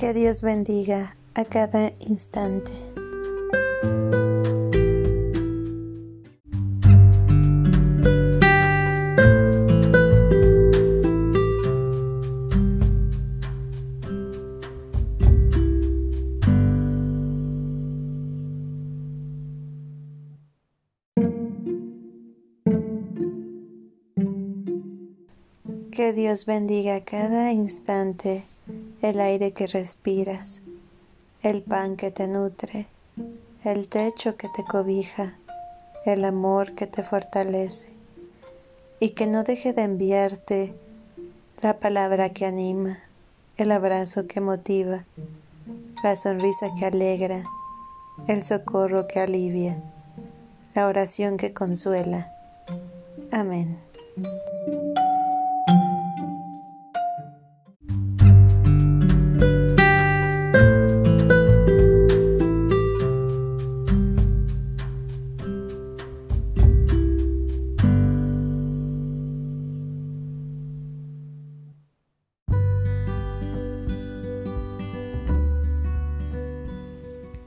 Que Dios bendiga a cada instante. Que Dios bendiga cada instante el aire que respiras, el pan que te nutre, el techo que te cobija, el amor que te fortalece y que no deje de enviarte la palabra que anima, el abrazo que motiva, la sonrisa que alegra, el socorro que alivia, la oración que consuela. Amén.